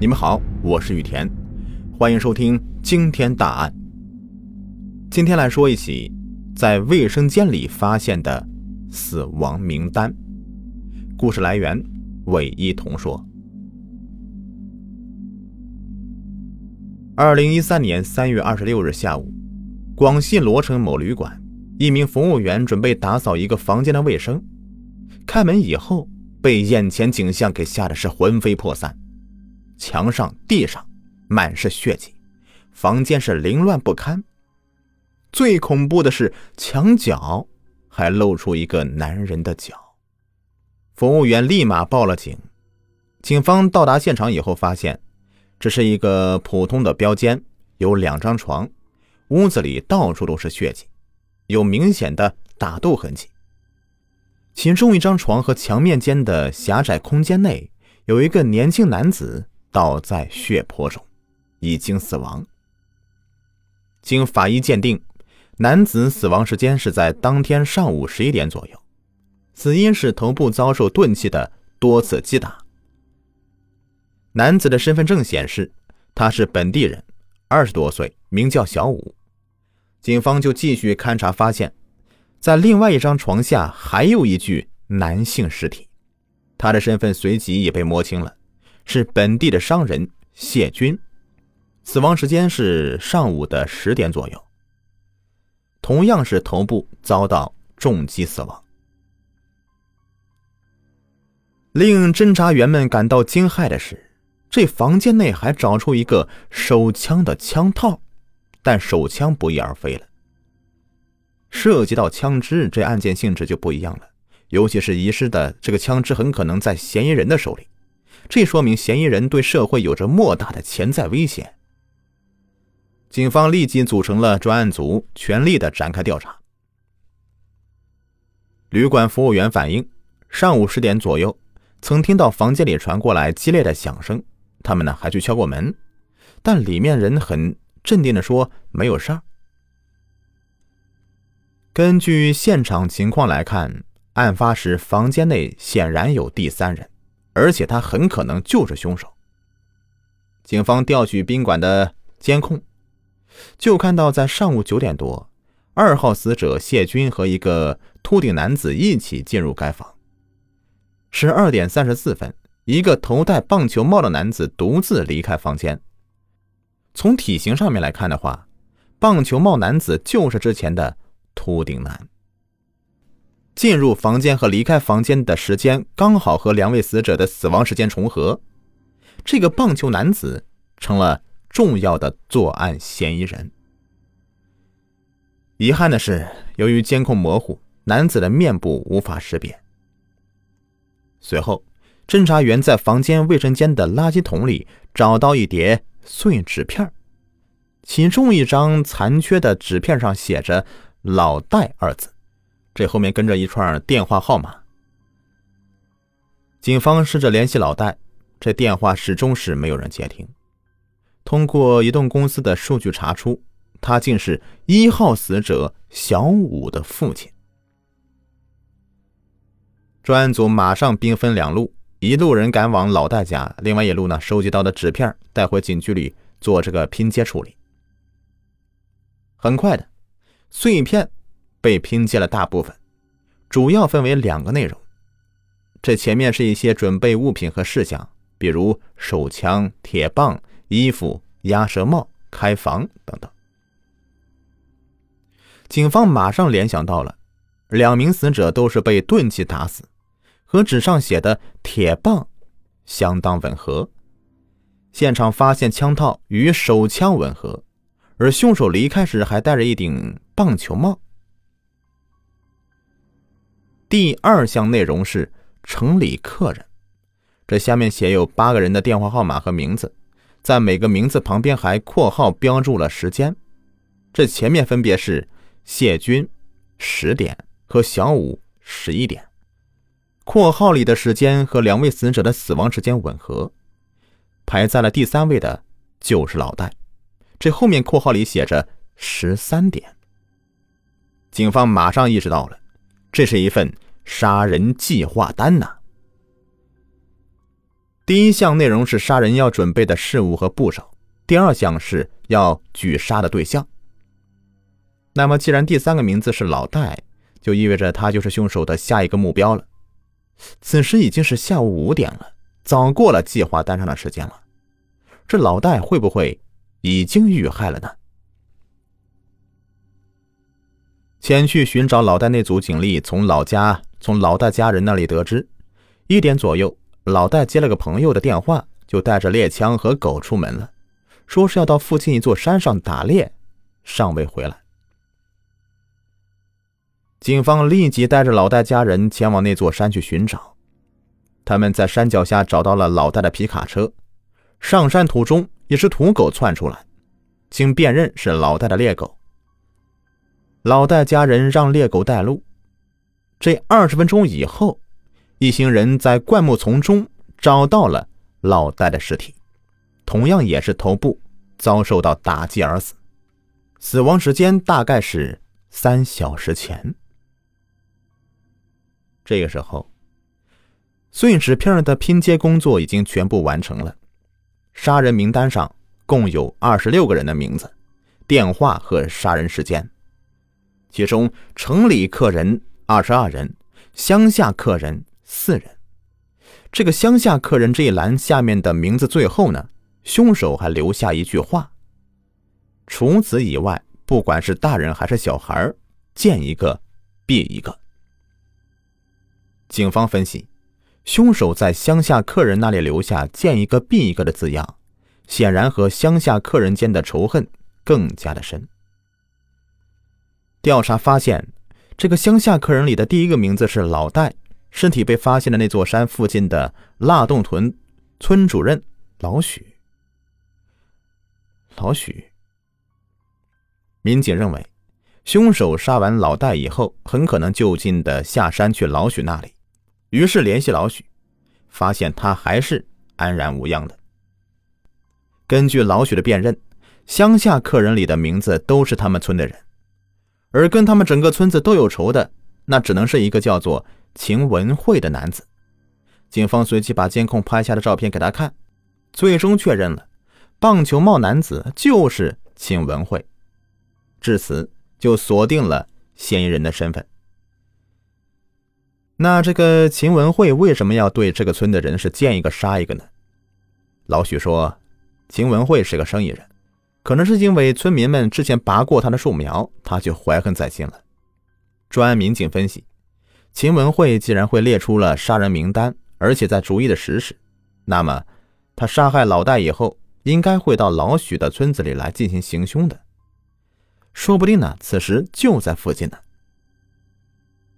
你们好，我是雨田，欢迎收听惊天大案。今天来说一起在卫生间里发现的死亡名单。故事来源：韦一彤说。二零一三年三月二十六日下午，广西罗城某旅馆，一名服务员准备打扫一个房间的卫生，开门以后被眼前景象给吓得是魂飞魄散。墙上、地上满是血迹，房间是凌乱不堪。最恐怖的是，墙角还露出一个男人的脚。服务员立马报了警。警方到达现场以后，发现这是一个普通的标间，有两张床，屋子里到处都是血迹，有明显的打斗痕迹。其中一张床和墙面间的狭窄空间内，有一个年轻男子。倒在血泊中，已经死亡。经法医鉴定，男子死亡时间是在当天上午十一点左右，死因是头部遭受钝器的多次击打。男子的身份证显示他是本地人，二十多岁，名叫小武。警方就继续勘查，发现，在另外一张床下还有一具男性尸体，他的身份随即也被摸清了。是本地的商人谢军，死亡时间是上午的十点左右。同样是头部遭到重击死亡。令侦查员们感到惊骇的是，这房间内还找出一个手枪的枪套，但手枪不翼而飞了。涉及到枪支，这案件性质就不一样了，尤其是遗失的这个枪支，很可能在嫌疑人的手里。这说明嫌疑人对社会有着莫大的潜在危险。警方立即组成了专案组，全力的展开调查。旅馆服务员反映，上午十点左右，曾听到房间里传过来激烈的响声，他们呢还去敲过门，但里面人很镇定的说没有事儿。根据现场情况来看，案发时房间内显然有第三人。而且他很可能就是凶手。警方调取宾馆的监控，就看到在上午九点多，二号死者谢军和一个秃顶男子一起进入该房。十二点三十四分，一个头戴棒球帽的男子独自离开房间。从体型上面来看的话，棒球帽男子就是之前的秃顶男。进入房间和离开房间的时间刚好和两位死者的死亡时间重合，这个棒球男子成了重要的作案嫌疑人。遗憾的是，由于监控模糊，男子的面部无法识别。随后，侦查员在房间卫生间的垃圾桶里找到一叠碎纸片，其中一张残缺的纸片上写着“老戴”二字。这后面跟着一串电话号码。警方试着联系老戴，这电话始终是没有人接听。通过移动公司的数据查出，他竟是一号死者小武的父亲。专案组马上兵分两路，一路人赶往老戴家，另外一路呢，收集到的纸片带回警局里做这个拼接处理。很快的，碎片。被拼接了大部分，主要分为两个内容。这前面是一些准备物品和事项，比如手枪、铁棒、衣服、鸭舌帽、开房等等。警方马上联想到了，两名死者都是被钝器打死，和纸上写的铁棒相当吻合。现场发现枪套与手枪吻合，而凶手离开时还戴着一顶棒球帽。第二项内容是城里客人，这下面写有八个人的电话号码和名字，在每个名字旁边还括号标注了时间，这前面分别是谢军十点和小五十一点，括号里的时间和两位死者的死亡时间吻合，排在了第三位的就是老戴，这后面括号里写着十三点，警方马上意识到了。这是一份杀人计划单呐！第一项内容是杀人要准备的事物和部首，第二项是要举杀的对象。那么，既然第三个名字是老戴，就意味着他就是凶手的下一个目标了。此时已经是下午五点了，早过了计划单上的时间了。这老戴会不会已经遇害了呢？前去寻找老戴那组警力从老家从老戴家人那里得知，一点左右。老戴接了个朋友的电话，就带着猎枪和狗出门了，说是要到附近一座山上打猎，尚未回来。警方立即带着老戴家人前往那座山去寻找。他们在山脚下找到了老戴的皮卡车，上山途中也是土狗窜出来，经辨认是老戴的猎狗。老戴家人让猎狗带路，这二十分钟以后。一行人在灌木丛中找到了老戴的尸体，同样也是头部遭受到打击而死，死亡时间大概是三小时前。这个时候，碎纸片的拼接工作已经全部完成了，杀人名单上共有二十六个人的名字、电话和杀人时间，其中城里客人二十二人，乡下客人。四人，这个乡下客人这一栏下面的名字最后呢，凶手还留下一句话：除此以外，不管是大人还是小孩见一个毙一个。警方分析，凶手在乡下客人那里留下“见一个毙一个”的字样，显然和乡下客人间的仇恨更加的深。调查发现，这个乡下客人里的第一个名字是老戴。尸体被发现的那座山附近的腊洞屯村主任老许，老许。民警认为，凶手杀完老戴以后，很可能就近的下山去老许那里，于是联系老许，发现他还是安然无恙的。根据老许的辨认，乡下客人里的名字都是他们村的人，而跟他们整个村子都有仇的，那只能是一个叫做。秦文慧的男子，警方随即把监控拍下的照片给他看，最终确认了棒球帽男子就是秦文慧，至此就锁定了嫌疑人的身份。那这个秦文慧为什么要对这个村的人是见一个杀一个呢？老许说，秦文慧是个生意人，可能是因为村民们之前拔过他的树苗，他就怀恨在心了。专案民警分析。秦文慧既然会列出了杀人名单，而且在逐一的实施，那么他杀害老戴以后，应该会到老许的村子里来进行行凶的，说不定呢，此时就在附近呢。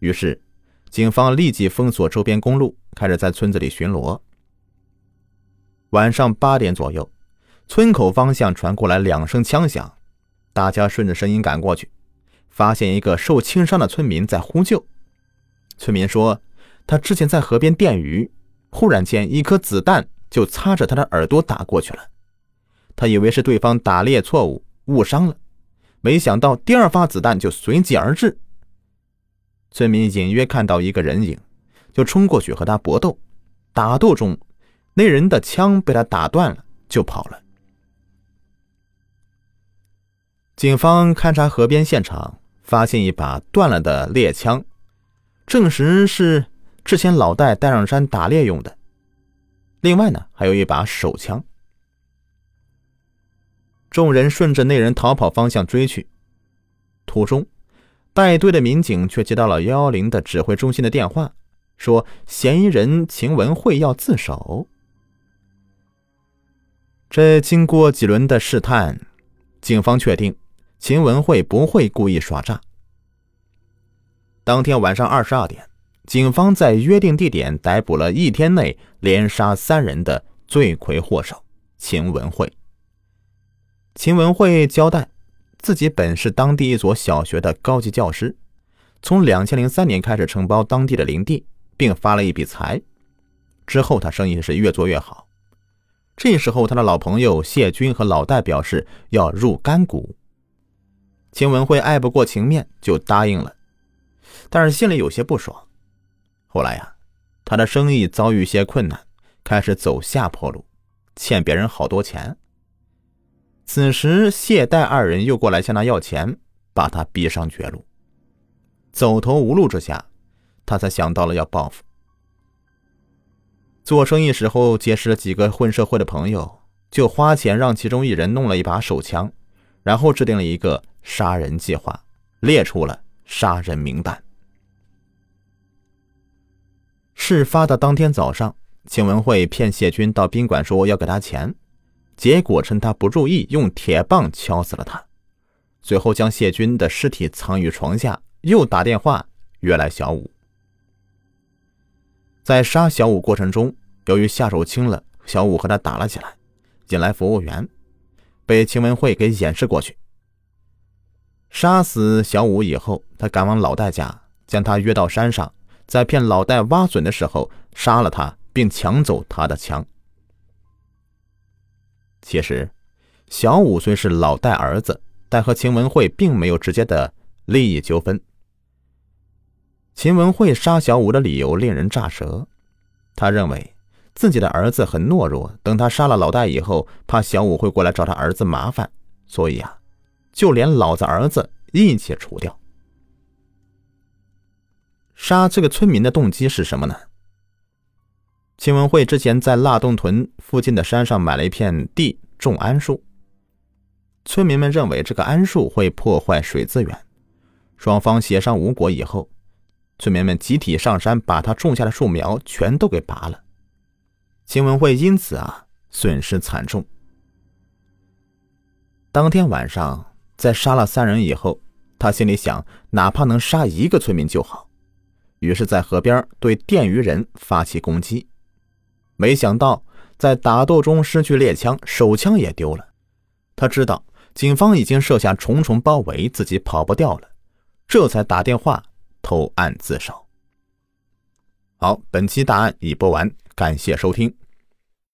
于是，警方立即封锁周边公路，开始在村子里巡逻。晚上八点左右，村口方向传过来两声枪响，大家顺着声音赶过去，发现一个受轻伤的村民在呼救。村民说，他之前在河边电鱼，忽然间一颗子弹就擦着他的耳朵打过去了。他以为是对方打猎错误误伤了，没想到第二发子弹就随即而至。村民隐约看到一个人影，就冲过去和他搏斗。打斗中，那人的枪被他打断了，就跑了。警方勘察河边现场，发现一把断了的猎枪。证实是之前老戴带上山打猎用的。另外呢，还有一把手枪。众人顺着那人逃跑方向追去，途中，带队的民警却接到了幺幺零的指挥中心的电话，说嫌疑人秦文慧要自首。这经过几轮的试探，警方确定秦文慧不会故意耍诈。当天晚上二十二点，警方在约定地点逮捕了一天内连杀三人的罪魁祸首秦文慧。秦文慧交代，自己本是当地一所小学的高级教师，从两千零三年开始承包当地的林地，并发了一笔财。之后他生意是越做越好。这时候他的老朋友谢军和老戴表示要入干股，秦文慧爱不过情面，就答应了。但是心里有些不爽。后来呀，他的生意遭遇一些困难，开始走下坡路，欠别人好多钱。此时，谢戴二人又过来向他要钱，把他逼上绝路。走投无路之下，他才想到了要报复。做生意时候结识了几个混社会的朋友，就花钱让其中一人弄了一把手枪，然后制定了一个杀人计划，列出了杀人名单。事发的当天早上，秦文慧骗谢军到宾馆说要给他钱。结果趁他不注意，用铁棒敲死了他，随后将谢军的尸体藏于床下，又打电话约来小五。在杀小五过程中，由于下手轻了，小五和他打了起来，引来服务员，被秦文慧给掩饰过去。杀死小五以后，他赶往老戴家，将他约到山上，在骗老戴挖笋的时候杀了他，并抢走他的枪。其实，小五虽是老戴儿子，但和秦文慧并没有直接的利益纠纷。秦文慧杀小五的理由令人咋舌，他认为自己的儿子很懦弱，等他杀了老戴以后，怕小五会过来找他儿子麻烦，所以啊，就连老子儿子一起除掉。杀这个村民的动机是什么呢？秦文慧之前在腊洞屯附近的山上买了一片地种桉树，村民们认为这个桉树会破坏水资源，双方协商无果以后，村民们集体上山把他种下的树苗全都给拔了，秦文慧因此啊损失惨重。当天晚上在杀了三人以后，他心里想，哪怕能杀一个村民就好，于是，在河边对电鱼人发起攻击。没想到在打斗中失去猎枪，手枪也丢了。他知道警方已经设下重重包围，自己跑不掉了，这才打电话投案自首。好，本期大案已播完，感谢收听。